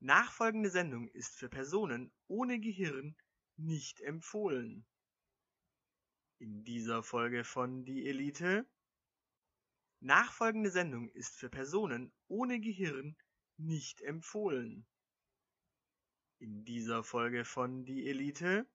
Nachfolgende Sendung ist für Personen ohne Gehirn nicht empfohlen. In dieser Folge von Die Elite. Nachfolgende Sendung ist für Personen ohne Gehirn nicht empfohlen. In dieser Folge von Die Elite.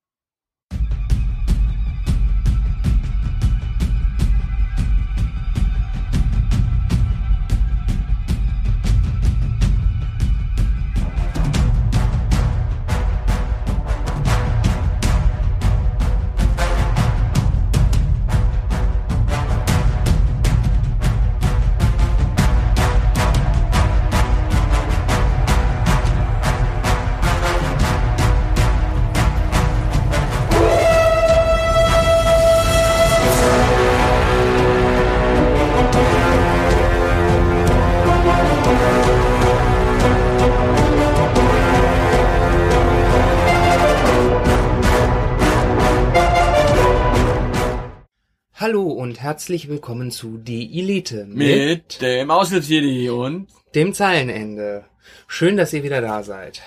Herzlich willkommen zu Die Elite Mit dem Aushilfsjedi und dem Zeilenende. Schön, dass ihr wieder da seid.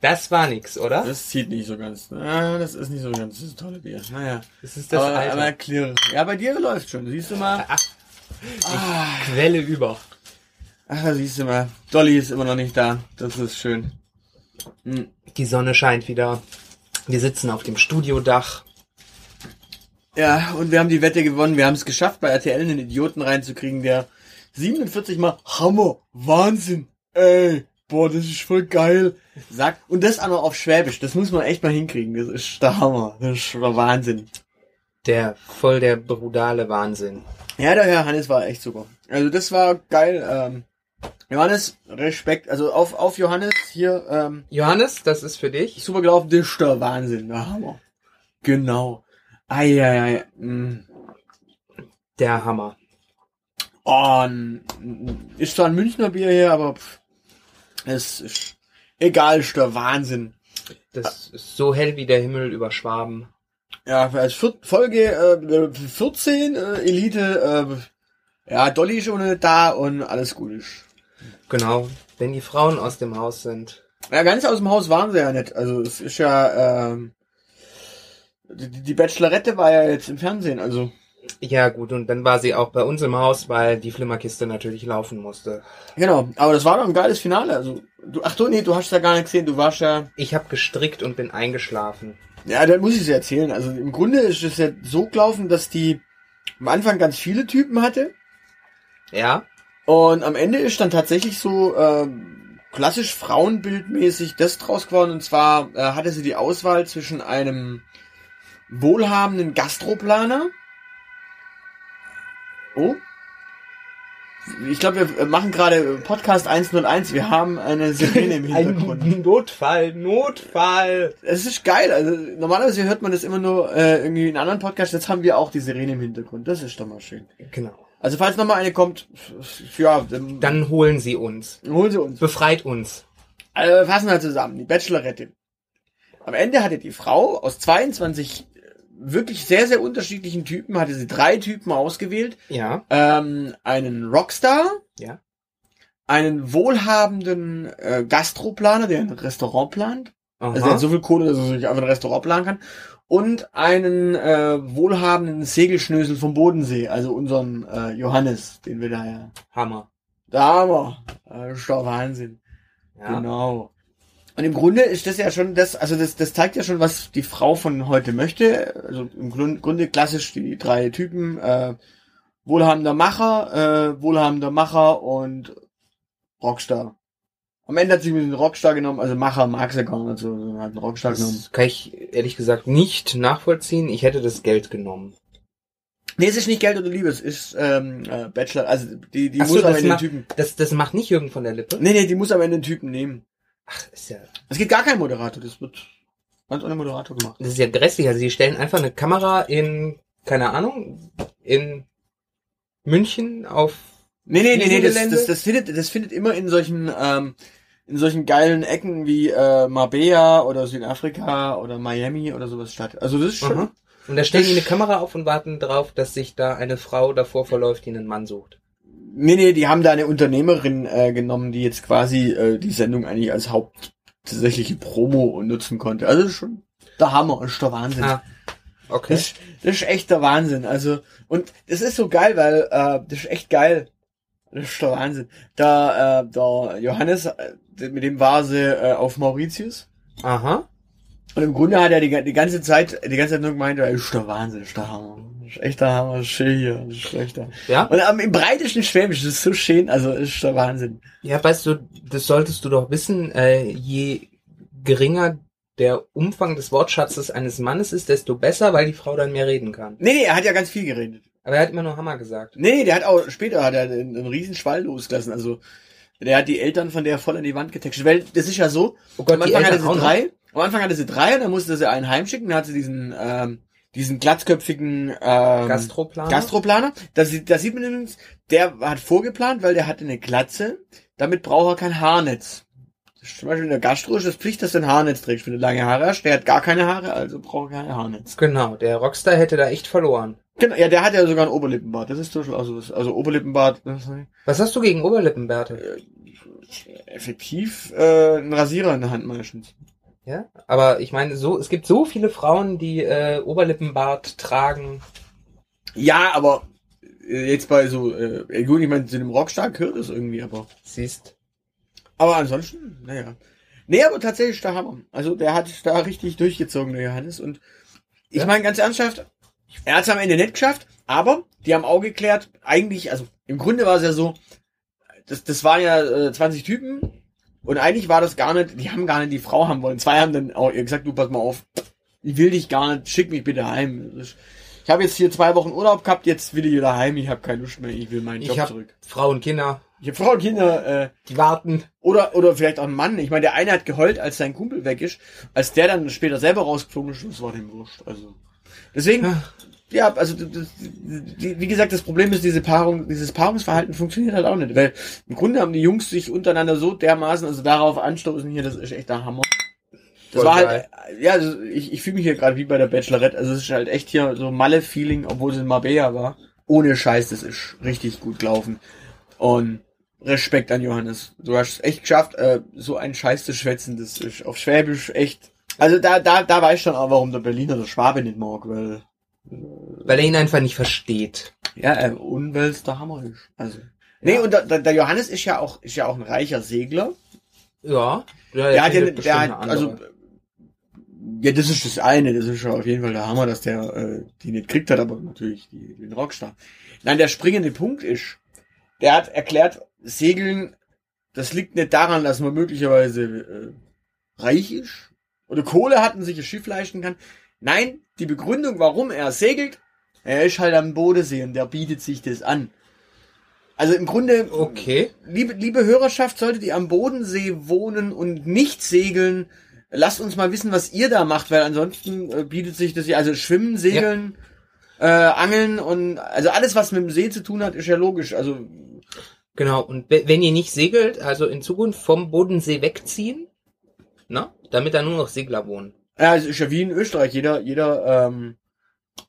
Das war nix, oder? das zieht nicht so ganz. Ah, das ist nicht so ganz das tolle Bier. Naja. Das ist das aber, Alter. aber klirr. Ja, bei dir läuft schon. Siehst du mal. Quelle über. Ach, siehst du mal. Dolly ist immer noch nicht da. Das ist schön. Hm. Die Sonne scheint wieder. Wir sitzen auf dem Studiodach. Ja, und wir haben die Wette gewonnen. Wir haben es geschafft, bei RTL einen Idioten reinzukriegen, der 47 mal Hammer, Wahnsinn, ey, boah, das ist voll geil, sagt. Und das auch noch auf Schwäbisch. Das muss man echt mal hinkriegen. Das ist der Hammer. Das ist der Wahnsinn. Der voll der brutale Wahnsinn. Ja, der Herr Hannes war echt super. Also das war geil. Ähm, Johannes, Respekt. Also auf, auf Johannes hier, ähm, Johannes, das ist für dich. super gelaufen, das ist der Wahnsinn. Der Hammer. Genau. Eieiei. Mm. Der Hammer. Oh, ist zwar ein Münchner Bier hier, aber pff, es ist egal, ist der Wahnsinn. Das ist so hell wie der Himmel über Schwaben. Ja, als Folge äh, 14 äh, Elite, äh, ja, Dolly ist schon nicht da und alles gut ist. Genau. Wenn die Frauen aus dem Haus sind. Ja, ganz aus dem Haus waren sie ja nicht. Also es ist ja, ähm, die, die Bachelorette war ja jetzt im Fernsehen, also. Ja, gut, und dann war sie auch bei uns im Haus, weil die Flimmerkiste natürlich laufen musste. Genau, aber das war doch ein geiles Finale. Also, du, ach du, nee, du hast ja gar nicht gesehen, du warst ja. Ich habe gestrickt und bin eingeschlafen. Ja, dann muss ich es erzählen. Also im Grunde ist es ja so gelaufen, dass die am Anfang ganz viele Typen hatte. Ja? Und am Ende ist dann tatsächlich so ähm, klassisch frauenbildmäßig das draus geworden. Und zwar äh, hatte sie die Auswahl zwischen einem wohlhabenden Gastroplaner. Oh. Ich glaube, wir machen gerade Podcast 101. Wir haben eine Sirene im Hintergrund. Ein Notfall, Notfall. Es ist geil. Also normalerweise hört man das immer nur äh, irgendwie in anderen Podcasts. Jetzt haben wir auch die Sirene im Hintergrund. Das ist doch mal schön. Genau. Also falls nochmal eine kommt, ja, dann, Dann holen sie uns. holen sie uns. Befreit uns. Also fassen wir zusammen. Die Bachelorette. Am Ende hatte die Frau aus 22 wirklich sehr, sehr unterschiedlichen Typen, hatte sie drei Typen ausgewählt. Ja, Ähm, einen Rockstar, ja. einen wohlhabenden äh, Gastroplaner, der ein Restaurant plant. Aha. Also der hat so viel Kohle, dass er sich einfach ein Restaurant planen kann. Und einen äh, wohlhabenden Segelschnösel vom Bodensee, also unseren äh, Johannes, den wir da ja. Hammer. Da haben wir. Das ist doch Wahnsinn. Ja. Genau. Und im Grunde ist das ja schon das, also das, das zeigt ja schon, was die Frau von heute möchte. Also im Grund- Grunde klassisch die drei Typen, äh, wohlhabender Macher, äh, wohlhabender Macher und Rockstar. Am Ende hat sie mir den Rockstar genommen, also Macher mag sie gar nicht so, sondern hat einen Rockstar genommen. Das kann ich ehrlich gesagt nicht nachvollziehen. Ich hätte das Geld genommen. Nee, es ist nicht Geld oder Liebe, es ist ähm, äh, Bachelor, also die, die Ach so, muss am Ende den Typen. Das, das macht nicht Jürgen von der Lippe? Nee, nee, die muss am Ende den Typen nehmen. Ach, ist ja, Es gibt gar keinen Moderator, das wird ganz ohne Moderator gemacht. das ist ja grässlich. Also sie stellen einfach eine Kamera in, keine Ahnung, in München auf Nee, nee, nee, nee, das, das, das findet, das findet immer in solchen, ähm, in solchen geilen Ecken wie äh, Marbella oder Südafrika oder Miami oder sowas statt. Also das ist schon. Aha. Und da stellen die eine Kamera auf und warten drauf, dass sich da eine Frau davor verläuft, die einen Mann sucht. Nee, nee, die haben da eine Unternehmerin äh, genommen, die jetzt quasi äh, die Sendung eigentlich als hauptsächliche Promo nutzen konnte. Also das ist schon der Hammer, das ist der Wahnsinn. Ah, okay. Das, das ist echt der Wahnsinn. Also, und das ist so geil, weil äh, das ist echt geil. Das ist der Wahnsinn. Da, äh, der Johannes, äh, mit dem war sie äh, auf Mauritius. Aha. Und im Grunde hat er die, die ganze Zeit, die ganze Zeit nur gemeint, das ist der Wahnsinn, das ist der Hammer. Ist echt der Hammer, ist schön hier, ist schlechter. Ja? Und am, im breitesten Schwäbisch, das ist so schön, also das ist der Wahnsinn. Ja, weißt du, das solltest du doch wissen, äh, je geringer der Umfang des Wortschatzes eines Mannes ist, desto besser, weil die Frau dann mehr reden kann. Nee, nee, er hat ja ganz viel geredet. Aber er hat immer nur Hammer gesagt. Nee, der hat auch, später hat er einen, einen riesen Schwall losgelassen, also der hat die Eltern von der voll an die Wand getextet. Weil das ist ja so, Oh Gott, am die Anfang hatte sie drei, am Anfang hatte sie drei und dann musste sie einen heimschicken, dann hat sie diesen, ähm, diesen glatzköpfigen ähm, Gastroplaner? Gastroplaner. Da, sieht- da sieht man übrigens, der hat vorgeplant, weil der hatte eine Glatze, damit braucht er kein Haarnetz. Das ist Zum Beispiel in der Gastro ist das Pflicht, dass du ein Haarnetz trägst, wenn du lange Haare hast. Der hat gar keine Haare, also braucht er kein Haarnetz. Genau, der Rockstar hätte da echt verloren. Genau, ja, der hat ja sogar ein Oberlippenbart. Das ist zum Beispiel also, also Oberlippenbart, das Was hast du gegen Oberlippenbärte? effektiv äh, ein Rasierer in der Hand meistens. Ja? Aber ich meine, so, es gibt so viele Frauen, die äh, Oberlippenbart tragen. Ja, aber äh, jetzt bei so, äh, gut, ich meine, zu dem Rockstar gehört das irgendwie, aber. Siehst. Aber ansonsten, naja. Nee, aber tatsächlich der Hammer. Also der hat da richtig durchgezogen, der Johannes. Und ich Ja. meine ganz ernsthaft, er hat es am Ende nicht geschafft, aber die haben auch geklärt, eigentlich, also im Grunde war es ja so, das, das waren ja äh, 20 Typen und eigentlich war das gar nicht, die haben gar nicht die Frau haben wollen. Zwei haben dann auch ihr gesagt, du pass mal auf, ich will dich gar nicht, schick mich bitte heim. Ich habe jetzt hier zwei Wochen Urlaub gehabt, jetzt will ich wieder heim, ich habe keine Lust mehr, ich will meinen Job Ich hab zurück. Frauen, Kinder, Ich habe Frau und Kinder, äh, die warten. oder, oder vielleicht auch ein Mann. Ich meine, der eine hat geheult, als sein Kumpel weg ist. Als der dann später selber rausgeflogen ist, das war dem wurscht. Also. Deswegen. Ja, also, das, wie gesagt, das Problem ist, diese Paarung, dieses Paarungsverhalten funktioniert halt auch nicht. Weil im Grunde haben die Jungs sich untereinander so dermaßen, also darauf anstoßen hier, das ist echt der Hammer. Das Voll war geil. halt, ja, also ich, ich fühle mich hier gerade wie bei der Bachelorette. Also es ist halt echt hier so Malle-Feeling, obwohl es in Marbella war. Ohne Scheiß, das ist richtig gut gelaufen. Und Respekt an Johannes. Du hast es echt geschafft, äh, so einen Scheiß zu schwätzen. Das ist auf Schwäbisch echt. Also da, da, da weiß ich dann auch, warum der Berliner der Schwabe nicht mag, weil, Weil er ihn einfach nicht versteht. ja, äh, unwells der Hammer ist. Also. Nee, und der, der der Johannes ist ja auch, ist ja auch ein reicher Segler. Ja. Der hat ja, findet der hat, also, ja, das ist das eine, das ist ja auf jeden Fall der Hammer, dass der äh, die nicht kriegt hat, aber natürlich die, den Rockstar. Nein, der springende Punkt ist, der hat erklärt, Segeln, das liegt nicht daran, dass man möglicherweise äh, reich ist oder Kohle hat und sich ein Schiff leisten kann. Nein, die Begründung, warum er segelt, er ist halt am Bodensee und der bietet sich das an. Also im Grunde, Okay. liebe, liebe Hörerschaft, solltet ihr am Bodensee wohnen und nicht segeln, lasst uns mal wissen, was ihr da macht, weil ansonsten äh, bietet sich das ja, also Schwimmen, Segeln, äh, Angeln und also alles, was mit dem See zu tun hat, ist ja logisch. Also Genau. Und we- wenn ihr nicht segelt, also in Zukunft vom Bodensee wegziehen, na, damit da nur noch Segler wohnen. Ja, es ist ja wie in Österreich. Jeder, jeder ähm,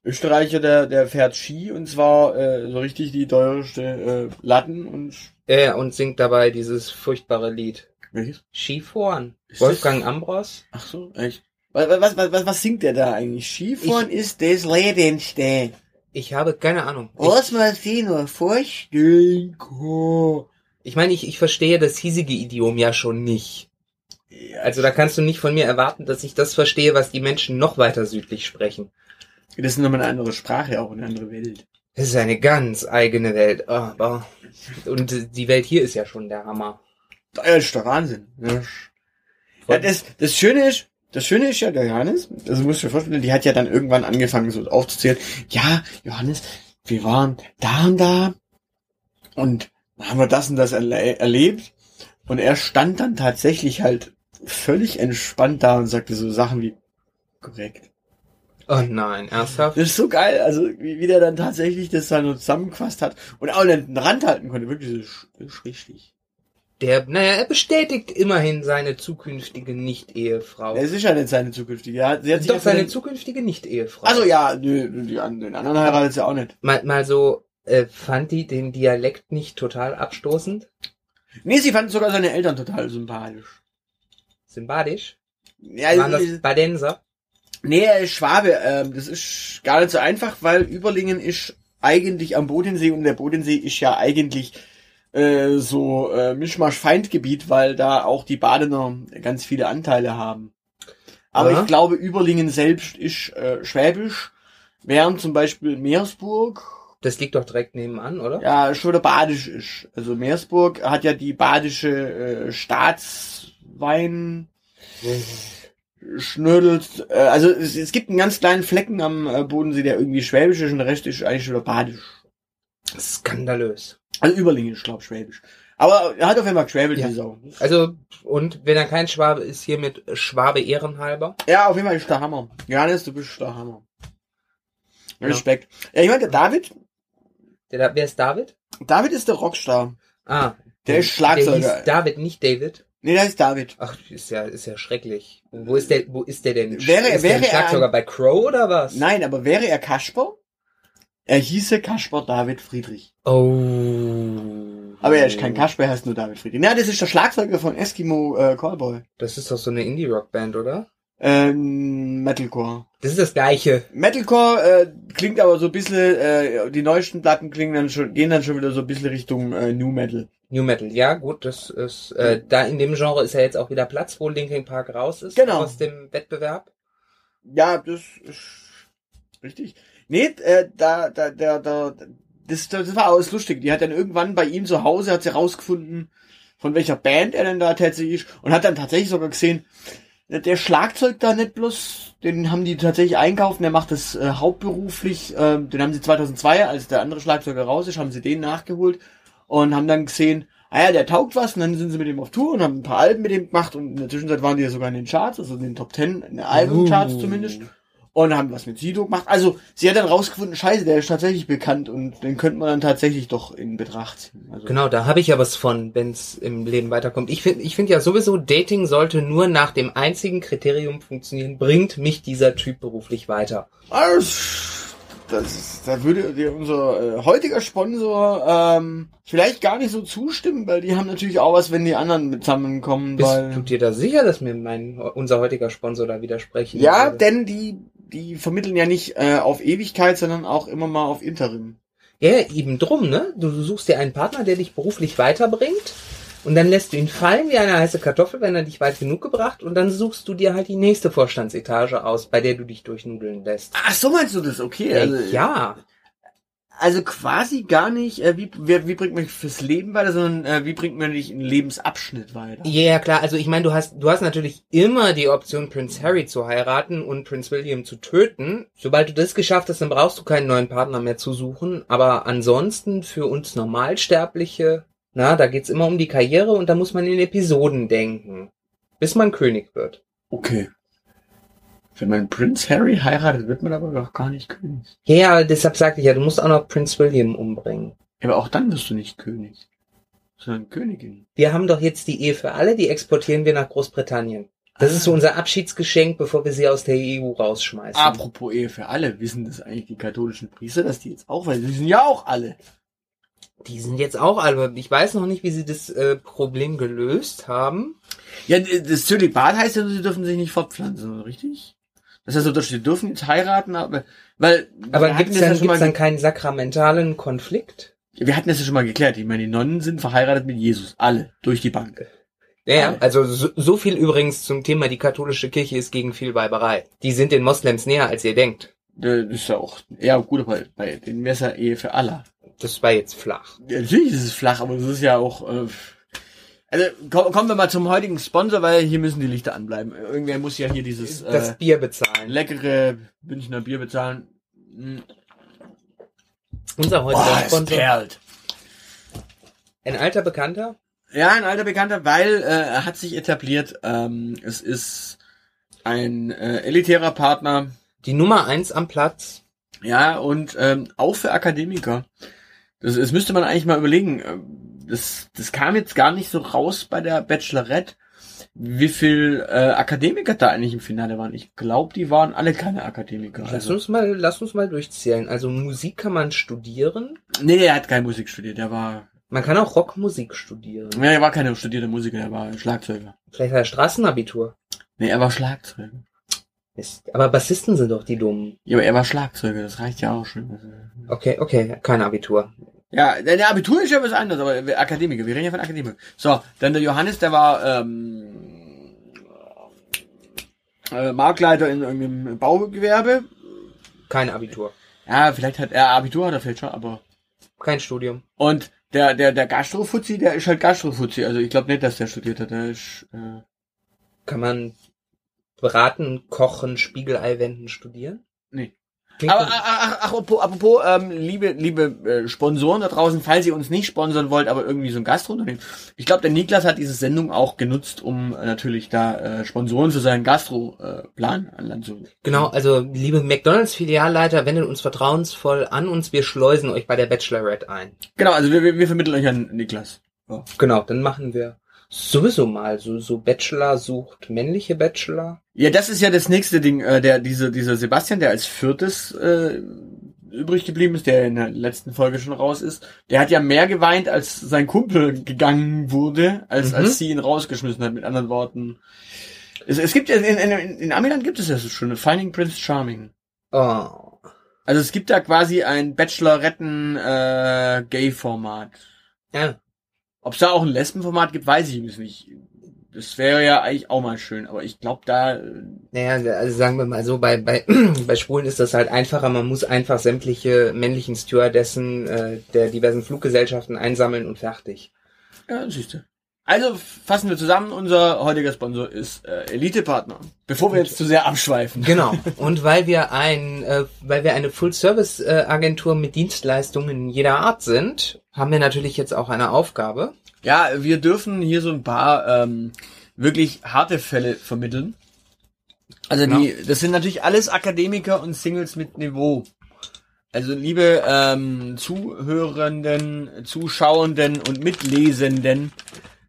Österreicher, der, der fährt Ski und zwar äh, so richtig die teuerste äh, Latten und Äh, und singt dabei dieses furchtbare Lied. welches? Skifahren. Ist Wolfgang Ambros. Ach so, echt. Was, was, was, was, singt der da eigentlich? Skifahren ist das Lebenste. Ich habe keine Ahnung. Ich, Was man sich nur vorstellen kann. ich meine, ich, ich verstehe das hiesige Idiom ja schon nicht. Also da kannst du nicht von mir erwarten, dass ich das verstehe, was die Menschen noch weiter südlich sprechen. Das ist nochmal eine andere Sprache, auch eine andere Welt. Das ist eine ganz eigene Welt. Ah, Aber und die Welt hier ist ja schon der Hammer. Das ist der Wahnsinn. Ja, ja das, das Schöne ist, das Schöne ist ja, der Johannes, also musst du dir vorstellen, die hat ja dann irgendwann angefangen so aufzuzählen, ja, Johannes, wir waren da und da und haben wir das und das erle erlebt und er stand dann tatsächlich halt völlig entspannt da und sagte so Sachen wie korrekt. Oh nein, ernsthaft? Das ist so geil, also wie, wie der dann tatsächlich das dann so zusammengefasst hat und auch den Rand halten konnte, wirklich, ist richtig. Der, naja, er bestätigt immerhin seine zukünftige Nicht-Ehefrau. Es ist ja nicht seine zukünftige. Ja, sie hat sich Doch, seine den- zukünftige Nicht-Ehefrau. Also ja, nö, die, an- den anderen heiratet sie auch nicht. mal, mal so Äh, fand die den Dialekt nicht total abstoßend? Nee, sie fand sogar seine Eltern total sympathisch. Sympathisch? Ja, Waren das Badenser? nee, Schwabe. Ähm, das ist gar nicht so einfach, weil Überlingen ist eigentlich am Bodensee und der Bodensee ist ja eigentlich äh, so äh, Mischmasch-Feindgebiet, weil da auch die Badener ganz viele Anteile haben. Aber Aha. ich glaube, Überlingen selbst ist äh, schwäbisch, während zum Beispiel Meersburg Das liegt doch direkt nebenan, oder? ja schon der badisch ist. Also Meersburg hat ja die badische äh, Staatswein schnödelt. Äh, also es, es gibt einen ganz kleinen Flecken am äh, Bodensee, der irgendwie schwäbisch ist und der Rest ist eigentlich wieder badisch. Skandalös. Also Überlingen ist, glaub Schwäbisch. Aber er hat auf einmal geschwäbelt, Ja. die Sau. Also, und wenn er kein Schwabe ist, hier mit Schwabe ehrenhalber. Ja, auf jeden Fall ist der Hammer. Johannes, du bist der Hammer. Ja. Respekt. Ja, ich meine, der David, Der, wer ist David? David ist der Rockstar. Ah. Der ist Schlagzeuger. Der hieß David, nicht David. Nee, der ist David. Ach, ist ja, ist ja schrecklich. Wo ist der, wo ist der denn? Wäre- ist wäre der er Schlagzeuger ein- bei Crow oder was? Nein, aber wäre er Kasper? Er hieße Kasper David Friedrich. Oh. Aber er ist kein Kasper, er heißt nur David Friedrich. Na, das ist der Schlagzeuger von Eskimo äh, Callboy. Das ist doch so eine Indie-Rock-Band, oder? Ähm, Metalcore. Das ist das gleiche. Metalcore äh, klingt aber so ein bisschen, äh, die neuesten Platten klingen dann schon, gehen dann schon wieder so ein bisschen Richtung äh, New Metal. New Metal, ja, gut, das ist, äh, da in dem Genre ist ja jetzt auch wieder Platz, wo Linkin Park raus ist. Genau. Aus dem Wettbewerb. Ja, das ist richtig. Nee, äh, da, da, da, da, das, das war alles lustig. Die hat dann irgendwann bei ihm zu Hause, hat sie rausgefunden, von welcher Band er denn da tatsächlich ist und hat dann tatsächlich sogar gesehen, der Schlagzeug da nicht bloß, den haben die tatsächlich einkaufen, der macht das äh, hauptberuflich, ähm, den haben sie 2002, als der andere Schlagzeuger raus ist, haben sie den nachgeholt und haben dann gesehen, ah ja, der taugt was und dann sind sie mit ihm auf Tour und haben ein paar Alben mit ihm gemacht und in der Zwischenzeit waren die ja sogar in den Charts, also in den Top 10, in den Albumcharts Uh. zumindest und haben was mit Sido gemacht. Also sie hat dann rausgefunden, scheiße, der ist tatsächlich bekannt und den könnte man dann tatsächlich doch in Betracht ziehen. Also, Genau, da habe ich ja was von, wenn es im Leben weiterkommt. Ich finde ich finde ja sowieso, Dating sollte nur nach dem einzigen Kriterium funktionieren, bringt mich dieser Typ beruflich weiter. Das, das da würde dir unser äh, heutiger Sponsor ähm, vielleicht gar nicht so zustimmen, weil die haben natürlich auch was, wenn die anderen zusammenkommen. Bist weil, du dir da sicher, dass mir mein unser heutiger Sponsor da widersprechen ja, würde? denn die die vermitteln ja nicht äh, auf Ewigkeit, sondern auch immer mal auf Interim. Ja, eben drum, ne? Du suchst dir einen Partner, der dich beruflich weiterbringt und dann lässt du ihn fallen wie eine heiße Kartoffel, wenn er dich weit genug gebracht und dann suchst du dir halt die nächste Vorstandsetage aus, bei der du dich durchnudeln lässt. Ach, so meinst du das? Okay. Äh, Also, ja, also quasi gar nicht, äh, wie, wie, wie bringt man dich fürs Leben weiter, sondern äh, wie bringt man dich einen Lebensabschnitt weiter? Ja, ja, klar. Also ich meine, du hast, du hast natürlich immer die Option, Prince Harry zu heiraten und Prince William zu töten. Sobald du das geschafft hast, dann brauchst du keinen neuen Partner mehr zu suchen. Aber ansonsten für uns Normalsterbliche, na, da geht's immer um die Karriere und da muss man in Episoden denken, bis man König wird. Okay. Wenn man Prince Harry heiratet, wird man aber doch gar nicht König. Ja, ja, deshalb sagte ich ja, du musst auch noch Prince William umbringen. Aber auch dann wirst du nicht König, sondern Königin. Wir haben doch jetzt die Ehe für alle, die exportieren wir nach Großbritannien. Das ist so unser Abschiedsgeschenk, bevor wir sie aus der EU rausschmeißen. Apropos Ehe für alle, wissen das eigentlich die katholischen Priester, dass die jetzt auch, weil die sind ja auch alle. Die sind jetzt auch alle. Ich weiß noch nicht, wie sie das äh, Problem gelöst haben. Ja, das Zölibat heißt ja, sie dürfen sich nicht fortpflanzen, richtig? Das heißt, also, sie dürfen jetzt heiraten, aber, weil, Aber gibt's das dann, ja gibt's dann keinen sakramentalen Konflikt? wir hatten das ja schon mal geklärt. Ich meine, die Nonnen sind verheiratet mit Jesus. Alle. Durch die Bank. Ja, also so, so viel übrigens zum Thema, die katholische Kirche ist gegen viel Weiberei. Die sind den Moslems näher, als ihr denkt. Das ist ja auch, ja, gut, aber bei den Messer Ehe für Allah. Das war jetzt flach. Ja, natürlich ist es flach, aber es ist ja auch. Äh, also komm, kommen wir mal zum heutigen Sponsor, weil hier müssen die Lichter anbleiben. Irgendwer muss ja hier dieses Das äh, Bier bezahlen. leckere Münchner Bier bezahlen. Mm. Unser heutiger Boah, Sponsor. perlt. Ein alter Bekannter. Ja, ein alter Bekannter, weil äh, er hat sich etabliert. Ähm, es ist ein äh, elitärer Partner. Die Nummer eins am Platz. Ja, und ähm, auch für Akademiker. Das, das müsste man eigentlich mal überlegen. Ähm, Das, das kam jetzt gar nicht so raus bei der Bachelorette, wie viel äh, Akademiker da eigentlich im Finale waren. Ich glaube, die waren alle keine Akademiker. Lass Also, uns mal, lass uns mal durchzählen. Also Musik kann man studieren. nee, er hat keine Musik studiert. Der war, Man kann auch Rockmusik studieren. nee, er war keine studierte Musiker. Er war Schlagzeuger. Vielleicht hat er Straßenabitur. Nee, er war Schlagzeuger. Mist. Aber Bassisten sind doch die Dummen. Ja, aber er war Schlagzeuger. Das reicht ja auch schon. Okay, okay, kein Abitur. Ja, der, der Abitur ist ja was anderes, aber Akademiker, wir reden ja von Akademiker. So, dann der Johannes, der war ähm, äh, Marktleiter in irgendeinem Baugewerbe. Kein Abitur. Ja, vielleicht hat er Abitur hat er vielleicht schon, aber Kein Studium. und der der der Gastrofuzzi, der ist halt Gastrofuzzi. Also ich glaube nicht, dass der studiert hat. Der ist äh, Kann man braten, kochen, Spiegelei wenden, studieren? Nee. Klingt Aber ach, ach, apropos, apropos ähm, liebe liebe äh, Sponsoren da draußen, falls ihr uns nicht sponsern wollt, aber irgendwie so ein Gastrounternehmen. Ich glaube, der Niklas hat diese Sendung auch genutzt, um äh, natürlich da äh, Sponsoren für seinen Gastro-Plan äh, an Land zu. Genau, also liebe McDonalds-Filialleiter, wendet uns vertrauensvoll an uns, wir schleusen euch bei der Bachelorette ein. Genau, also wir, wir, wir vermitteln euch an Niklas. Ja. Genau, dann machen wir sowieso mal so, so Bachelor sucht männliche Bachelor. Ja, das ist ja das nächste Ding, äh, der diese dieser Sebastian, der als viertes äh, übrig geblieben ist, der in der letzten Folge schon raus ist. Der hat ja mehr geweint, als sein Kumpel gegangen wurde, als Mhm. als sie ihn rausgeschmissen hat. Mit anderen Worten. Es, es gibt ja in, in, in Amiland gibt es ja so schon Finding Prince Charming. Oh. Also es gibt da quasi ein Bacheloretten äh, Gay Format. Ja, Ob es da auch ein Lesbenformat gibt, weiß ich übrigens nicht. Das wäre ja eigentlich auch mal schön, aber ich glaube da äh, naja, also sagen wir mal so, bei, bei, bei Schwulen ist das halt einfacher, man muss einfach sämtliche männlichen Stewardessen äh, der diversen Fluggesellschaften einsammeln und fertig. Ja, siehst du. Also fassen wir zusammen, unser heutiger Sponsor ist äh, Elite Partner. Bevor wir jetzt zu sehr abschweifen. Genau. Und weil wir ein, äh, weil wir eine Full-Service-Agentur mit Dienstleistungen jeder Art sind, haben wir natürlich jetzt auch eine Aufgabe. Ja, wir dürfen hier so ein paar ähm, wirklich harte Fälle vermitteln. Also die, das sind natürlich alles Akademiker und Singles mit Niveau. Also liebe ähm, Zuhörenden, Zuschauenden und Mitlesenden,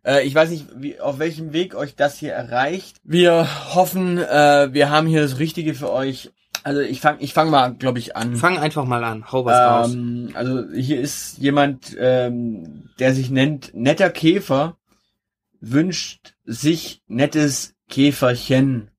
äh, ich weiß nicht, wie, auf welchem Weg euch das hier erreicht. Wir hoffen, äh, wir haben hier das Richtige für euch. Also ich fang, ich fang mal, glaube ich, an. Fang einfach mal an, hau was raus. Ähm, also hier ist jemand, ähm, der sich nennt netter Käfer, wünscht sich nettes Käferchen.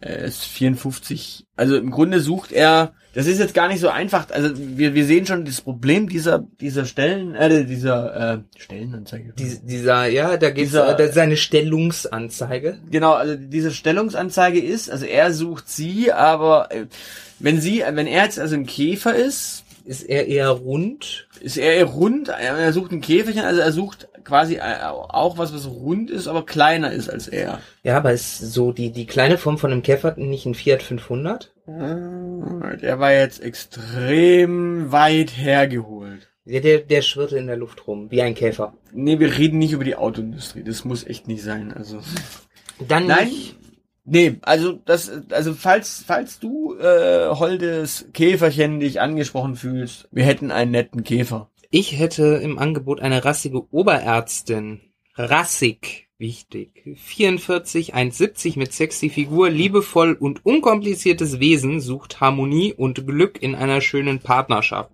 Er ist 54. Also im Grunde sucht er, das ist jetzt gar nicht so einfach. Also wir, wir sehen schon das Problem dieser dieser Stellen, äh, dieser äh, Stellenanzeige. Dies- dieser, ja, da geht's, Dieser- äh, das ist eine Stellungsanzeige. Genau, also diese Stellungsanzeige ist, also er sucht sie, aber äh, wenn sie, wenn er jetzt also ein Käfer ist, Ist er eher rund? ist er eher rund, er sucht ein Käferchen, also er sucht quasi äh, auch was, was rund ist, aber kleiner ist als er. Ja, aber ist so die, die kleine Form von einem Käfer nicht ein Fiat 500? Der war jetzt extrem weit hergeholt. Der, der, der schwirrte in der Luft rum, wie ein Käfer. Nee, wir reden nicht über die Autoindustrie, das muss echt nicht sein, also. Dann Nein, nicht- nee, also das, also falls, falls du, äh, holdes Käferchen dich angesprochen fühlst, wir hätten einen netten Käfer. Ich hätte im Angebot eine rassige Oberärztin. Rassig, wichtig. 44, 1,70 mit sexy Figur, liebevoll und unkompliziertes Wesen, sucht Harmonie und Glück in einer schönen Partnerschaft.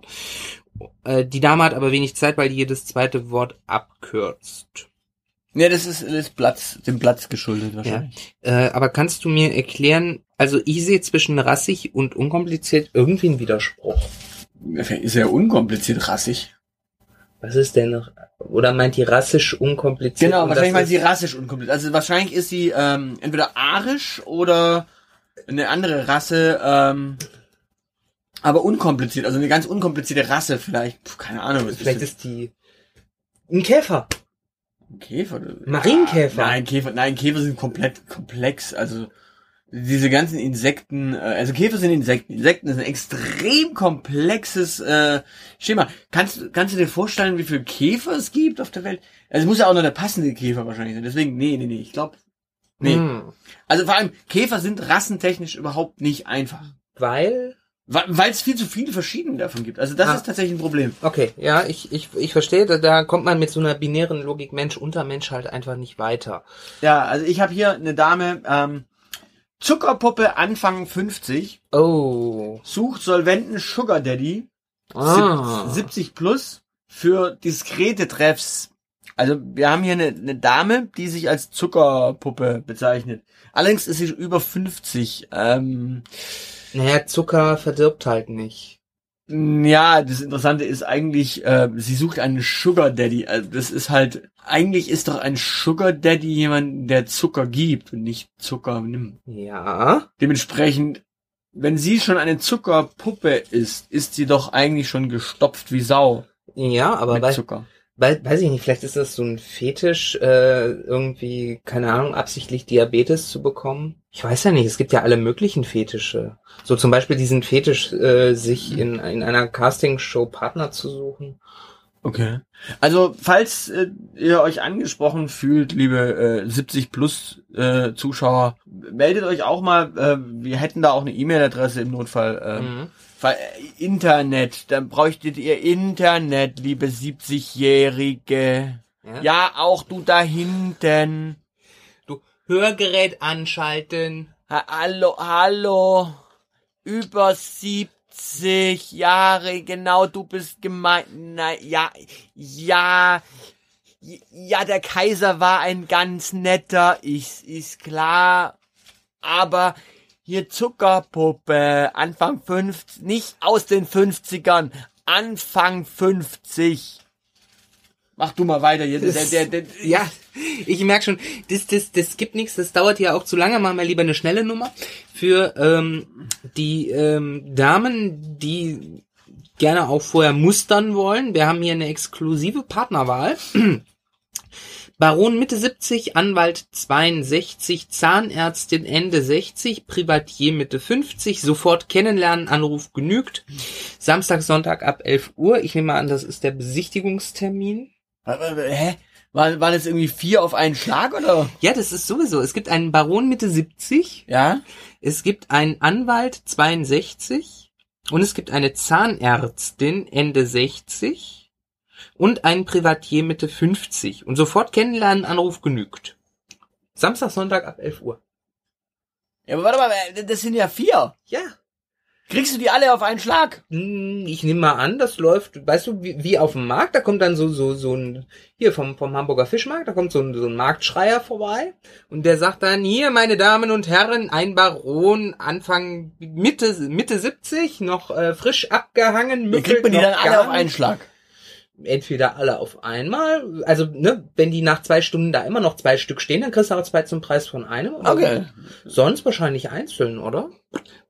Äh, Die Dame hat aber wenig Zeit, weil die jedes zweite Wort abkürzt. Ja, das ist, ist Platz, dem Platz geschuldet wahrscheinlich. Äh, aber kannst du mir erklären, also ich sehe zwischen rassig und unkompliziert irgendwie einen Widerspruch. Ist ja unkompliziert rassig. Was ist denn noch? Oder meint die rassisch unkompliziert? Genau, wahrscheinlich meint sie ist- rassisch unkompliziert. Also wahrscheinlich ist sie ähm, entweder arisch oder eine andere Rasse, ähm, aber unkompliziert, also eine ganz unkomplizierte Rasse vielleicht. Puh, keine Ahnung. Was Vielleicht das? ist die ein Käfer. ein Käfer. Marienkäfer. Ja, nein, Käfer, nein, Käfer sind komplett komplex. Also diese ganzen Insekten, äh, also Käfer sind Insekten. Insekten ist ein extrem komplexes äh, Schema. Kannst, du- kannst du dir vorstellen, wie viele Käfer es gibt auf der Welt? Also es muss ja auch noch der passende Käfer wahrscheinlich sein. Deswegen, nee, nee, nee, ich glaube, nee. Hm. Also vor allem, Käfer sind rassentechnisch überhaupt nicht einfach. Weil Weil es viel zu viele verschiedene davon gibt. Also das Ah. ist tatsächlich ein Problem. Okay, ja, ich, ich, ich verstehe, da, da kommt man mit so einer binären Logik Mensch unter Mensch halt einfach nicht weiter. Ja, also ich habe hier eine Dame, ähm, Zuckerpuppe Anfang 50, Oh. sucht solventen Sugar Daddy, Ah. 70 plus, für diskrete Treffs. Also wir haben hier eine, eine Dame, die sich als Zuckerpuppe bezeichnet. Allerdings ist sie über 50. Ähm, Naja, Zucker verdirbt halt nicht. Ja, das Interessante ist eigentlich, äh, sie sucht einen Sugar Daddy. Also das ist halt, eigentlich ist doch ein Sugar Daddy jemand, der Zucker gibt und nicht Zucker nimmt. Ja. Dementsprechend, wenn sie schon eine Zuckerpuppe ist, ist sie doch eigentlich schon gestopft wie Sau Ja, aber bei, Zucker. Weiß ich nicht, vielleicht ist das so ein Fetisch, äh, irgendwie, keine Ahnung, absichtlich Diabetes zu bekommen. Ich weiß ja nicht, es gibt ja alle möglichen Fetische. So zum Beispiel diesen Fetisch, äh, sich in, in einer Castingshow Partner zu suchen. Okay. Also, falls äh, ihr euch angesprochen fühlt, liebe äh, 70 plus äh, Zuschauer, meldet euch auch mal. Äh, wir hätten da auch eine E-Mail-Adresse im Notfall. Äh, Mhm. Weil, äh, Internet, dann bräuchtet ihr Internet, liebe 70-Jährige. Ja? Ja, auch du da hinten. Du Hörgerät anschalten. Ha hallo, hallo. Über 70 Jahre, genau, du bist gemeint. Na, ja, ja. Ja, der Kaiser war ein ganz netter, ist, ist klar. Aber hier Zuckerpuppe, Anfang 50, nicht aus den 50ern, Anfang 50. Mach du mal weiter hier. Der, der, der, Ja, ich merk schon, das, das, das gibt nichts, das dauert ja auch zu lange, machen wir lieber eine schnelle Nummer. Für ähm, die ähm, Damen, die gerne auch vorher mustern wollen, wir haben hier eine exklusive Partnerwahl. Baron Mitte 70, Anwalt 62, Zahnärztin Ende 60, Privatier Mitte 50, sofort kennenlernen, Anruf genügt. Samstag, Sonntag ab 11 Uhr. Ich nehme an, das ist der Besichtigungstermin. Hä? War, waren das irgendwie vier auf einen Schlag oder? Ja, das ist sowieso. Es gibt einen Baron Mitte 70, Ja? es gibt einen Anwalt 62 und es gibt eine Zahnärztin Ende 60 und einen Privatier Mitte 50. Und sofort kennenlernen, Anruf genügt. Samstag, Sonntag ab 11 Uhr. Ja, aber warte mal, das sind ja vier. Ja. Kriegst du die alle auf einen Schlag? Hm, Ich nehme mal an, das läuft, weißt du, wie, wie auf dem Markt, da kommt dann so, so, so ein, hier vom, vom Hamburger Fischmarkt, da kommt so ein, so ein Marktschreier vorbei und der sagt dann, hier, meine Damen und Herren, ein Baron, Anfang, Mitte, Mitte 70, noch äh, frisch abgehangen, müffelt kriegt man die dann alle auf einen. Schlag. Entweder alle auf einmal, also, ne, wenn die nach zwei Stunden da immer noch zwei Stück stehen, dann kriegst du auch zwei zum Preis von einem. oder Okay. so. Sonst wahrscheinlich einzeln, oder?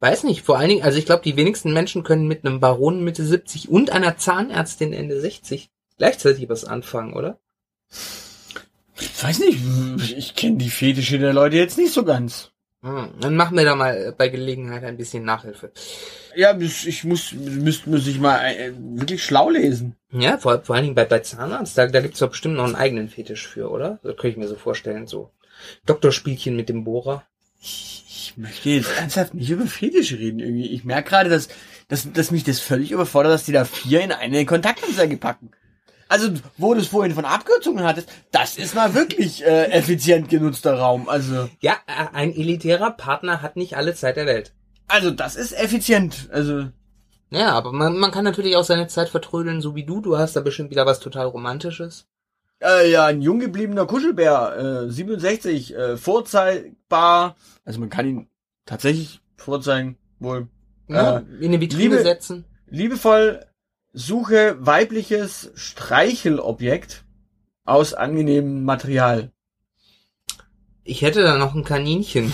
Weiß nicht. Vor allen Dingen, also ich glaube, die wenigsten Menschen können mit einem Baron Mitte 70 und einer Zahnärztin Ende 60 gleichzeitig was anfangen, oder? Ich weiß nicht, ich kenne die Fetische der Leute jetzt nicht so ganz. Hm, dann machen wir da mal bei Gelegenheit ein bisschen Nachhilfe. Ja, ich muss, müsste muss ich mal äh, wirklich schlau lesen. Ja, vor, vor allen Dingen bei, bei Zahnarzt, da, da gibt's doch bestimmt noch einen eigenen Fetisch für, oder? Das könnte ich mir so vorstellen, so. Doktorspielchen mit dem Bohrer. Ich, ich möchte jetzt ernsthaft nicht über Fetische reden irgendwie. Ich merke gerade, dass, dass, dass mich das völlig überfordert, dass die da vier in eine Kontaktanzeige packen. Also, wo du es vorhin von Abkürzungen hattest, das ist mal wirklich äh, effizient genutzter Raum. Also, Ja, äh, ein elitärer Partner hat nicht alle Zeit der Welt. also das ist effizient. Also, Ja, aber man, man kann natürlich auch seine Zeit vertrödeln, so wie du. Du hast da bestimmt wieder was total Romantisches. äh, ja, ein jung gebliebener Kuschelbär, äh, 67, äh, vorzeigbar. Also man kann ihn tatsächlich vorzeigen, wohl. Ja, Äh, in eine Vitrine Liebe- setzen. Liebevoll suche weibliches Streichelobjekt aus angenehmem Material. Ich hätte da noch ein Kaninchen.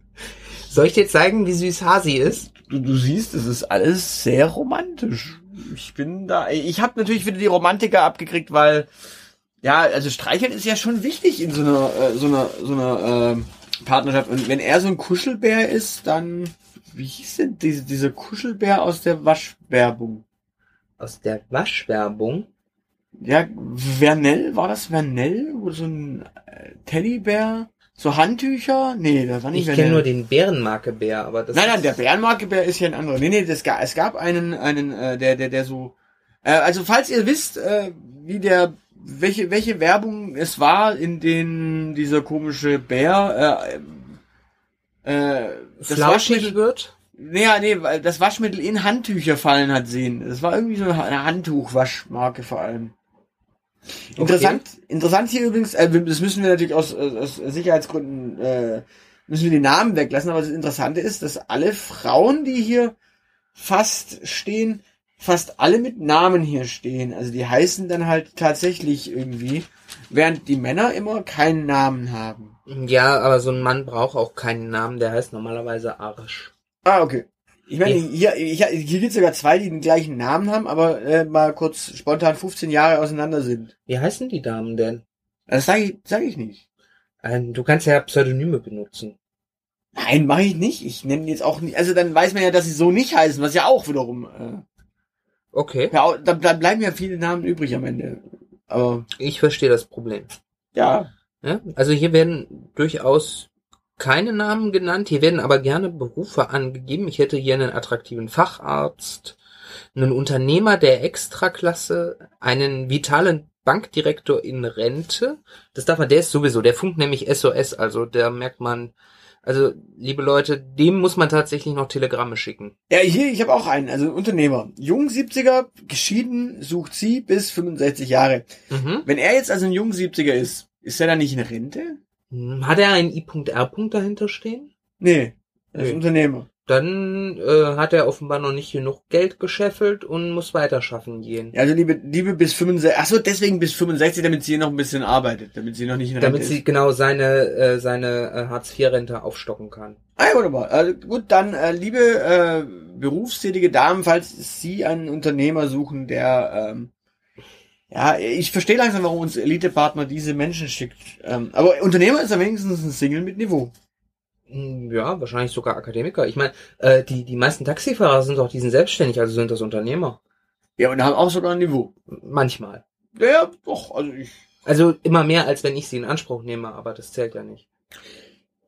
Soll ich dir zeigen, wie süß Hasi ist? Du, du siehst, es ist alles sehr romantisch. Ich bin da. Ich habe natürlich wieder die Romantiker abgekriegt, weil ja, also Streicheln ist ja schon wichtig in so einer äh, so einer so einer ähm, Partnerschaft. Und wenn er so ein Kuschelbär ist, dann wie hieß denn diese dieser Kuschelbär aus der Waschwerbung? Aus der Waschwerbung. Ja, Vernell, war das Vernell? Oder so ein äh, Teddybär? so Handtücher? Nee, das war nicht Ich kenne nur den Bärenmarke-Bär, aber das Nein, nein, der Bärenmarkebär ist ja ein anderer. Nee, nee, das, es gab einen, einen, äh, der, der, der so. Äh, also falls ihr wisst, äh, wie der, welche, welche Werbung es war, in denen dieser komische Bär, äh, äh, das flauschig Waschmittel, wird. Nee, nee, weil das Waschmittel in Handtücher fallen hat sehen. Das war irgendwie so eine Handtuchwaschmarke vor allem. Interessant, interessant hier übrigens, äh, das müssen wir natürlich aus, aus Sicherheitsgründen, äh, müssen wir die Namen weglassen, aber das Interessante ist, dass alle Frauen, die hier fast stehen, fast alle mit Namen hier stehen. Also die heißen dann halt tatsächlich irgendwie, während die Männer immer keinen Namen haben. Ja, aber so ein Mann braucht auch keinen Namen, der heißt normalerweise Arsch. Ah, okay. Ich meine, hier, hier, hier gibt es sogar zwei, die den gleichen Namen haben, aber äh, mal kurz spontan 15 Jahre auseinander sind. Wie heißen die Damen denn? Das sage ich, sag ich nicht. Ähm, du kannst ja Pseudonyme benutzen. Nein, mache ich nicht. Ich nenne jetzt auch nicht. Also dann weiß man ja, dass sie so nicht heißen, was ja auch wiederum. Äh, Okay, ja, da, da bleiben ja viele Namen übrig am Ende. Aber ich verstehe das Problem. ja, Ja? Also hier werden durchaus keine Namen genannt, hier werden aber gerne Berufe angegeben. Ich hätte hier einen attraktiven Facharzt, einen Unternehmer der Extraklasse, einen vitalen Bankdirektor in Rente. Das darf man, der ist sowieso, der funkt nämlich SOS, also da merkt man, also liebe Leute, dem muss man tatsächlich noch Telegramme schicken. ja, hier ich habe auch einen. Also Unternehmer, jung 70er, geschieden, sucht sie bis 65 Jahre. Mhm. Wenn er jetzt also ein jung 70er ist, ist er dann nicht in Rente? Hm, Hat er einen I.R. dahinter stehen? Nee, er ist Nee. Unternehmer. Dann äh, hat er offenbar noch nicht genug Geld gescheffelt und muss weiterschaffen gehen. Ja, also liebe, liebe bis 65. Ach so, deswegen bis 65, damit sie noch ein bisschen arbeitet, damit sie noch nicht in Rente Damit ist. sie genau seine, äh, seine äh, Hartz-IV-Rente aufstocken kann. Ah, ja, wunderbar. Also gut, dann, äh, liebe äh, berufstätige Damen, falls Sie einen Unternehmer suchen, der, ähm, ja, ich verstehe langsam, warum uns Elite-Partner diese Menschen schickt. Ähm, aber Unternehmer ist ja wenigstens ein Single mit Niveau. Hm, Ja, wahrscheinlich sogar Akademiker. Ich meine, äh, die, die meisten Taxifahrer sind doch, die sind selbstständig, also sind das Unternehmer. Ja, und haben auch sogar ein Niveau. Manchmal. Ja, ja, doch, also ich. Also immer mehr, als wenn ich sie in Anspruch nehme, aber das zählt ja nicht.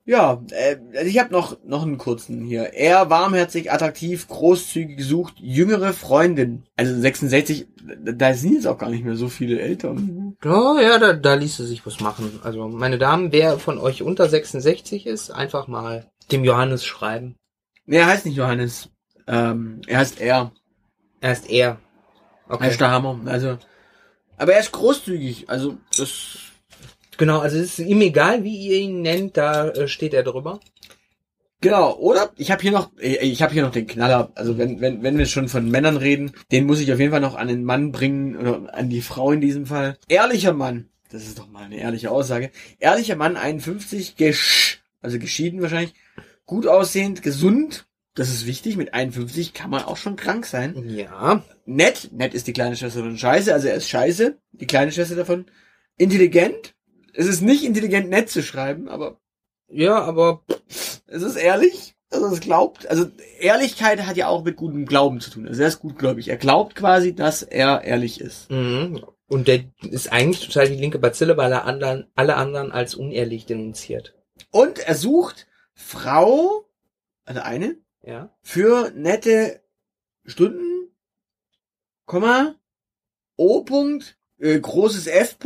Ja, äh, also ich habe noch noch einen kurzen hier. Er warmherzig, attraktiv, großzügig gesucht, jüngere Freundin. Also 66, da- sind jetzt auch gar nicht mehr so viele Eltern. Ja, ja, da, da ließe sich was machen. Also, meine Damen, wer von euch unter 66 ist, einfach mal dem Johannes schreiben. Nee, er heißt nicht Johannes. Ähm, er heißt er. Er. Er Okay. ist der Hammer. Also, aber er ist großzügig. Also das. Genau, also es ist ihm egal, wie ihr ihn nennt, da äh, steht er drüber. Genau. Oder ich habe hier noch, äh, ich habe hier noch den Knaller. Also wenn wenn wenn wir schon von Männern reden, den muss ich auf jeden Fall noch an den Mann bringen oder an die Frau in diesem Fall. Ehrlicher Mann. Das ist doch mal eine ehrliche Aussage. Ehrlicher Mann, 51, gesch, also geschieden wahrscheinlich, gut aussehend, gesund. Das ist wichtig. Mit 51 kann man auch schon krank sein. Ja. Nett, nett ist die kleine Schwester von Scheiße, also er ist Scheiße, die kleine Schwester davon. Intelligent, es ist nicht intelligent nett zu schreiben, aber Ja, aber es ist ehrlich, also es glaubt, also Ehrlichkeit hat ja auch mit gutem Glauben zu tun, also er ist gutgläubig, er glaubt quasi, dass er ehrlich ist. Mhm. Und der ist eigentlich total die linke Bazille, weil er anderen, alle anderen als unehrlich denunziert. Und er sucht Frau, also eine, Ja. für nette Stunden, Komma, O. Punkt, äh, großes F.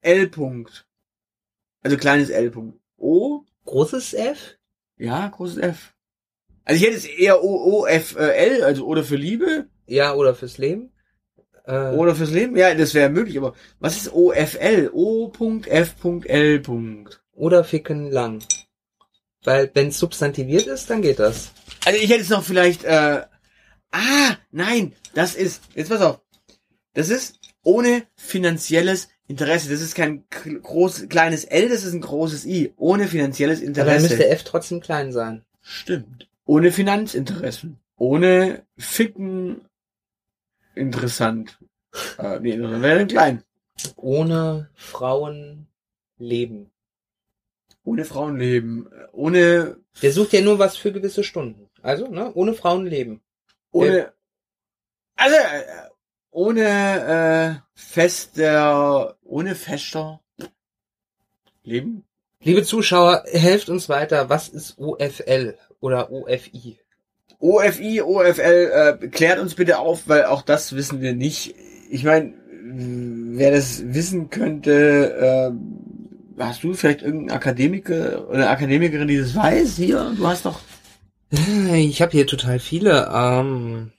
L. Punkt. Also kleines L. Punkt. O, Großes F? ja, großes F. Also ich hätte es eher O, O, F, äh, L, also oder für Liebe, Ja, oder fürs Leben? Äh, oder fürs Leben. Ja, das wäre möglich, aber was ist O, F, L? O. Punkt, F. Punkt, L. Punkt. oder ficken lang. Weil wenn es substantiviert ist, dann geht das. Also ich hätte es noch vielleicht, äh, ah, nein, das ist, jetzt pass auf, das ist ohne finanzielles Interesse. Das ist kein groß, kleines L, das ist ein großes I. Ohne finanzielles Aber dann Interesse. müsste F trotzdem klein sein. Stimmt. Ohne Finanzinteressen. Ohne Ficken interessant. äh, nee, dann wäre dann klein. Ohne Frauen leben. Ohne Frauenleben. Ohne, Der sucht ja nur was für gewisse Stunden. Also, ne? Ohne Frauen leben. ohne, also, äh, ohne, äh, fester, ohne fester Leben? Liebe Zuschauer, helft uns weiter. Was ist OFL oder OFI? OFI, OFL, äh, klärt uns bitte auf, weil auch das wissen wir nicht. Ich meine, wer das wissen könnte, äh, hast du vielleicht irgendeinen Akademiker oder Akademikerin, die das weiß? Hier, du hast doch. Ich habe hier total viele. Ähm,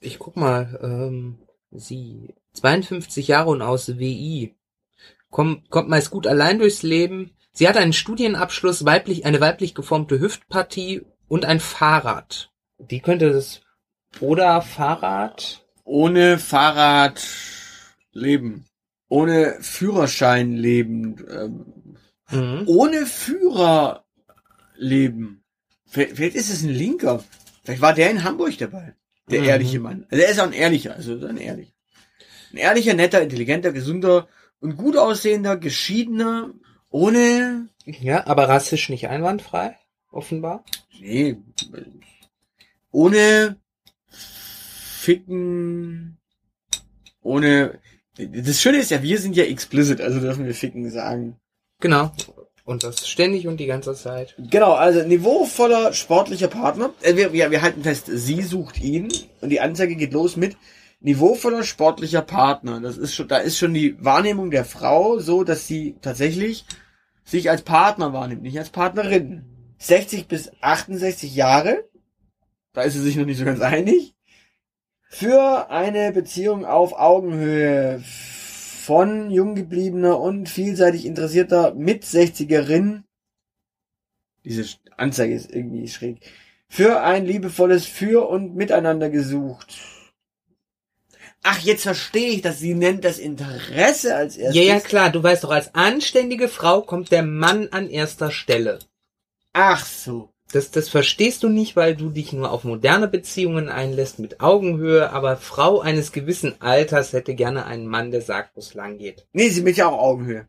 ich guck mal. Ähm, sie 52 Jahre und aus WI. Kommt, kommt meist gut allein durchs Leben. Sie hat einen Studienabschluss, weiblich, eine weiblich geformte Hüftpartie und ein Fahrrad. Die könnte das oder Fahrrad. Ohne Fahrrad leben. Ohne Führerschein leben. Ähm, Mhm. ohne Führer leben. Vielleicht vielleicht ist es ein Linker. Vielleicht war der in Hamburg dabei. Der Mhm. ehrliche Mann. Also er ist auch ein ehrlicher, also ein ehrlicher. Ein ehrlicher, netter, intelligenter, gesunder und gut aussehender, geschiedener, ohne, Ja, aber rassisch nicht einwandfrei, offenbar. nee, ohne Ficken, ohne, das Schöne ist ja, wir sind ja explicit, also dürfen wir Ficken sagen. Genau. Und das ständig und die ganze Zeit. Genau, also niveauvoller sportlicher Partner. Äh, wir, wir, wir halten fest, sie sucht ihn und die Anzeige geht los mit niveauvoller sportlicher Partner. Das ist schon, da ist schon die Wahrnehmung der Frau so, dass sie tatsächlich sich als Partner wahrnimmt, nicht als Partnerin. 60 bis 68 Jahre, da ist sie sich noch nicht so ganz einig. Für eine Beziehung auf Augenhöhe von jung gebliebener und vielseitig interessierter Mit-60erin diese Anzeige ist irgendwie schräg. Für ein liebevolles Für und Miteinander gesucht. Ach, jetzt verstehe ich, dass sie nennt das Interesse als erstes. Ja, ja, klar, du weißt doch, als anständige Frau kommt der Mann an erster Stelle. Ach so. Das, das verstehst du nicht, weil du dich nur auf moderne Beziehungen einlässt mit Augenhöhe, aber Frau eines gewissen Alters hätte gerne einen Mann, der sagt, wo es lang geht. Nee, sie mit ja auch Augenhöhe.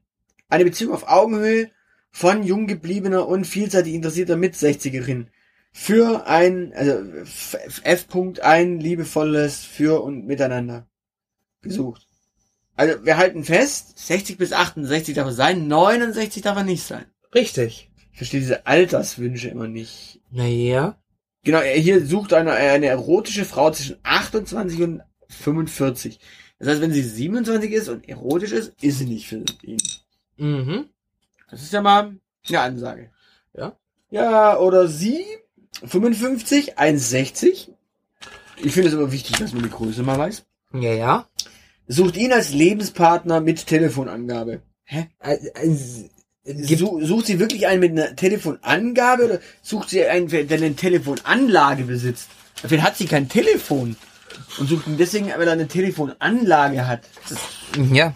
Eine Beziehung auf Augenhöhe von jung gebliebener und vielseitig interessierter Mit-60erin. Für ein, also F, F. -Punkt, ein liebevolles Für und Miteinander gesucht. Also wir halten fest, 60 bis 68 darf er sein, 69 darf er nicht sein. Richtig. Ich verstehe diese Alterswünsche immer nicht. Naja. Genau, er hier sucht eine, eine erotische Frau zwischen 28 und 45. Das heißt, wenn sie 27 ist und erotisch ist, ist sie nicht für ihn. Mhm. Das ist ja mal eine Ansage. Ja. Ja, oder sie, 55, 1,60. Ich finde es immer wichtig, dass man die Größe mal weiß. Ja, ja. Sucht ihn als Lebenspartner mit Telefonangabe. Hä? Äh, äh, Gibt, Su- Sucht sie wirklich einen mit einer Telefonangabe oder sucht sie einen, der eine Telefonanlage besitzt? Vielleicht hat sie kein Telefon und sucht ihn deswegen, weil er eine Telefonanlage hat. Ja,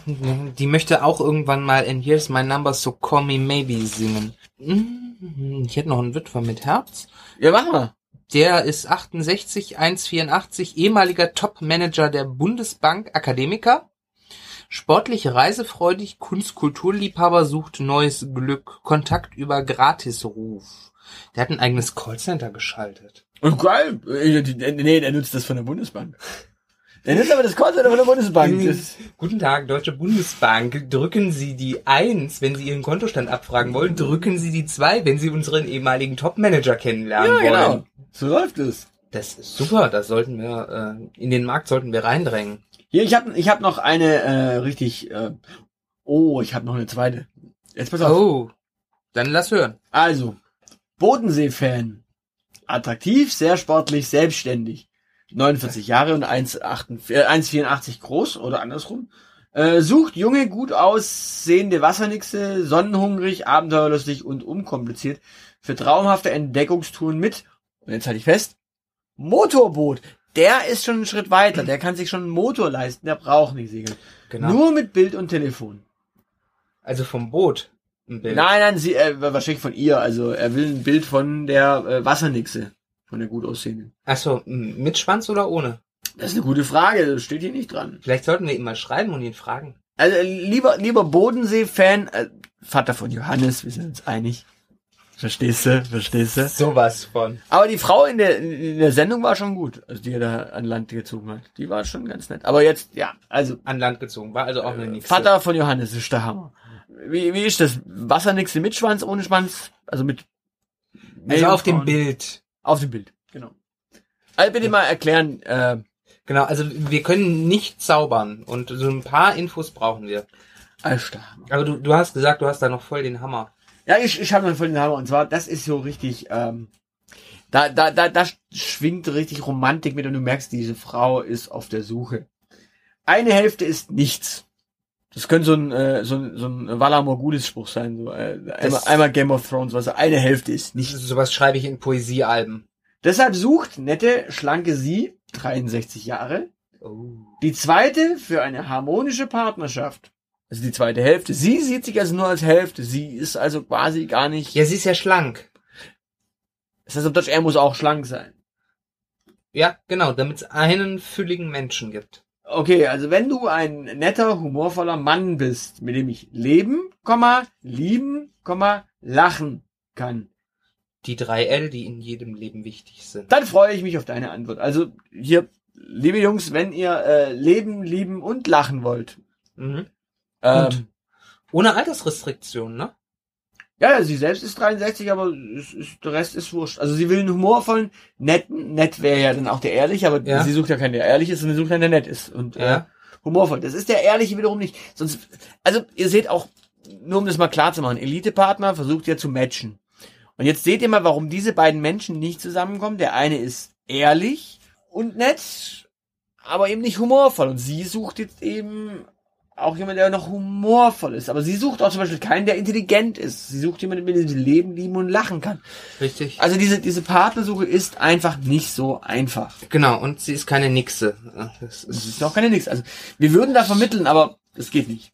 die möchte auch irgendwann mal And Here's My Number So Call Me Maybe singen. Mhm. Ich hätte noch einen Witwer mit Herz. ja, mach mal. Der ist 68, 1,84, ehemaliger Top-Manager der Bundesbank, Akademiker. Sportlich reisefreudig, Kunst-Kulturliebhaber sucht neues Glück, Kontakt über Gratisruf. Der hat ein eigenes Callcenter geschaltet. Oh, geil. Äh, die- Nee, der nutzt das von der Bundesbank. Der nutzt aber das Callcenter von der Bundesbank. Das, Guten Tag, Deutsche Bundesbank. Drücken Sie die 1, wenn Sie Ihren Kontostand abfragen wollen. Drücken Sie die 2, wenn Sie unseren ehemaligen Top-Manager kennenlernen ja, wollen. genau. So läuft es. Das ist super, das sollten wir, äh, in den Markt sollten wir reindrängen. Hier, ich habe ich hab noch eine äh, richtig. Äh, oh, ich habe noch eine zweite. Jetzt pass auf. Oh, dann lass hören. Also, Bodensee-Fan. Attraktiv, sehr sportlich, selbstständig. 49 Jahre und 1,88 äh, 1,84 groß oder andersrum. Äh, sucht junge, gut aussehende Wassernixe, sonnenhungrig, abenteuerlustig und unkompliziert für traumhafte Entdeckungstouren mit, und jetzt halte ich fest, Motorboot. Der ist schon einen Schritt weiter. Der kann sich schon einen Motor leisten. Der braucht nicht segeln. Genau. Nur mit Bild und Telefon. Also vom Boot ein Bild. Nein, nein, sie, äh, wahrscheinlich von ihr. Also er will ein Bild von der äh, Wassernixe. Von der gut aussehenden. Achso, mit Schwanz oder ohne? Das ist eine gute Frage. Das steht hier nicht dran. Vielleicht sollten wir ihn mal schreiben und ihn fragen. Also äh, lieber, lieber Bodensee-Fan, äh, Vater von Johannes, wir sind uns einig. Verstehst du? Verstehst du? Sowas von. Aber die Frau in der, in der Sendung war schon gut, also die er da an Land gezogen hat. Die war schon ganz nett. Aber jetzt, ja, also An Land gezogen, war also auch eine Nixe. Vater von Johannes ist der Hammer. wie, wie ist das? Wassernixe mit Schwanz, ohne Schwanz? Also mit... Also auf dem? Bild. Auf dem Bild, genau. Also bitte mal erklären, äh, Genau, also wir können nicht zaubern und so ein paar Infos brauchen wir. Alter. Aber du, du hast gesagt, du hast da noch voll den Hammer. Ja, ich, ich habe noch voll den Hammer. Und zwar, das ist so richtig, ähm, da, da, da, da schwingt richtig Romantik mit und du merkst, diese Frau ist auf der Suche. Eine Hälfte ist nichts. Das könnte so ein, äh, so ein, so ein Valar Morgulis Spruch sein. So, äh, einmal, einmal Game of Thrones, also eine Hälfte ist nichts. Sowas schreibe ich in Poesiealben. Deshalb sucht nette, schlanke sie, 63 Jahre, Oh. die zweite für eine harmonische Partnerschaft. Also die zweite Hälfte. Sie sieht sich also nur als Hälfte. Sie ist also quasi gar nicht. Ja, sie ist ja schlank. Das heißt auf Deutsch, er muss auch schlank sein. Ja, genau, damit es einen fülligen Menschen gibt. Okay, also wenn du ein netter, humorvoller Mann bist, mit dem ich leben, lieben, lachen kann, Die drei L, die in jedem Leben wichtig sind. dann freue ich mich auf deine Antwort. Also hier, liebe Jungs, wenn ihr äh, leben, lieben und lachen wollt, Mhm. Ähm. Ohne Altersrestriktion, ne? ja, ja, sie selbst ist 63, aber es ist, der Rest ist wurscht. Also sie will einen humorvollen, netten, nett wäre ja dann auch der ehrliche, aber Ja. sie sucht ja keinen, der ehrlich ist, sondern sie sucht einen, der nett ist. Und äh, Ja. humorvoll. Das ist der ehrliche wiederum nicht. Sonst, also ihr seht auch, nur um das mal klar zu machen, Elite-Partner versucht ja zu matchen. Und jetzt seht ihr mal, warum diese beiden Menschen nicht zusammenkommen. Der eine ist ehrlich und nett, aber eben nicht humorvoll. Und sie sucht jetzt eben auch jemand, der noch humorvoll ist. Aber sie sucht auch zum Beispiel keinen, der intelligent ist. Sie sucht jemanden, mit dem sie leben, lieben und lachen kann. Richtig. Also diese, diese Partnersuche ist einfach nicht so einfach. Genau, und sie ist keine Nixe. Das Das ist, ist auch keine nix. Also wir würden da vermitteln, aber das geht nicht.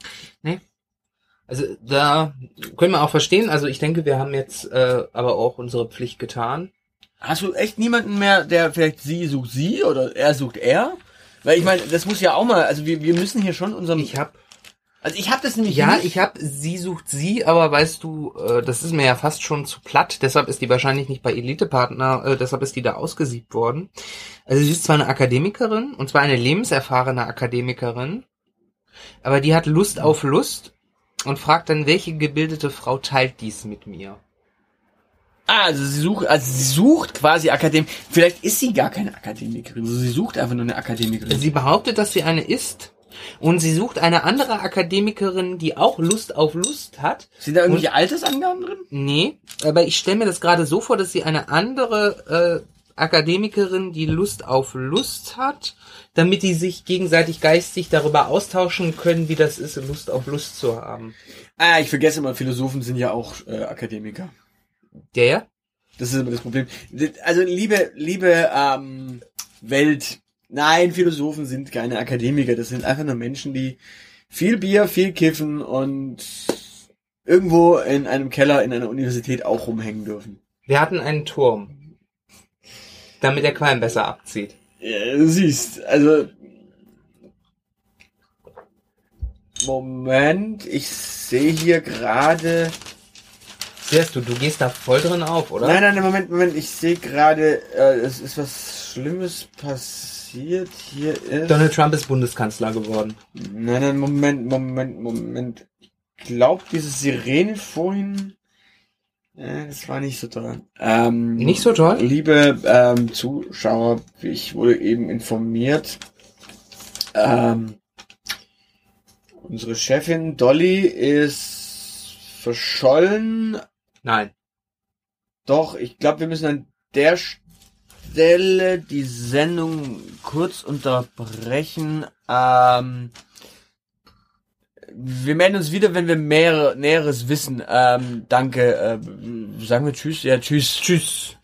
also da können wir auch verstehen. Also ich denke, wir haben jetzt äh, aber auch unsere Pflicht getan. Hast du echt niemanden mehr, der vielleicht sie sucht sie oder er sucht er? Weil ich meine, das muss ja auch mal, also wir, wir müssen hier schon unserem, Ich habe also ich habe das nämlich ja, nicht. ich habe sie sucht sie, aber weißt du, äh, das ist mir ja fast schon zu platt. Deshalb ist die wahrscheinlich nicht bei Elite-Partner. Äh, deshalb ist die da ausgesiebt worden. Also sie ist zwar eine Akademikerin und zwar eine lebenserfahrene Akademikerin, aber die hat Lust auf Lust und fragt dann, welche gebildete Frau teilt dies mit mir? Ah, also sie sucht, also sie sucht quasi Akademik. Vielleicht ist sie gar keine Akademikerin, also sie sucht einfach nur eine Akademikerin. Sie behauptet, dass sie eine ist. Und sie sucht eine andere Akademikerin, die auch Lust auf Lust hat. Sind da irgendwelche Altersangaben drin? Nee, aber ich stelle mir das gerade so vor, dass sie eine andere äh, Akademikerin, die Lust auf Lust hat, damit die sich gegenseitig geistig darüber austauschen können, wie das ist, Lust auf Lust zu haben. Ah, ich vergesse immer, Philosophen sind ja auch äh, Akademiker. Der? Das ist immer das Problem. Also liebe, liebe ähm, Welt, nein, Philosophen sind keine Akademiker. Das sind einfach nur Menschen, die viel Bier, viel kiffen und irgendwo in einem Keller in einer Universität auch rumhängen dürfen. Wir hatten einen Turm, damit der Qualm besser abzieht. Ja, du siehst, also Moment, ich sehe hier gerade. Siehst du, du gehst da voll drin auf, oder? Nein, nein, Moment, Moment, ich sehe gerade, äh, es ist was Schlimmes passiert. Hier ist. Donald Trump ist Bundeskanzler geworden. Nein, nein, Moment, Moment, Moment. Ich glaube, diese Sirene vorhin. Äh, das war nicht so toll. Ähm, Nicht so toll? Liebe ähm, Zuschauer, ich wurde eben informiert. Ähm, unsere Chefin Dolly ist verschollen. Nein. Doch, ich glaube, wir müssen an der Stelle die Sendung kurz unterbrechen. Ähm, wir melden uns wieder, wenn wir mehr Näheres wissen. Ähm, danke. Äh, sagen wir Tschüss. Ja, Tschüss. Tschüss.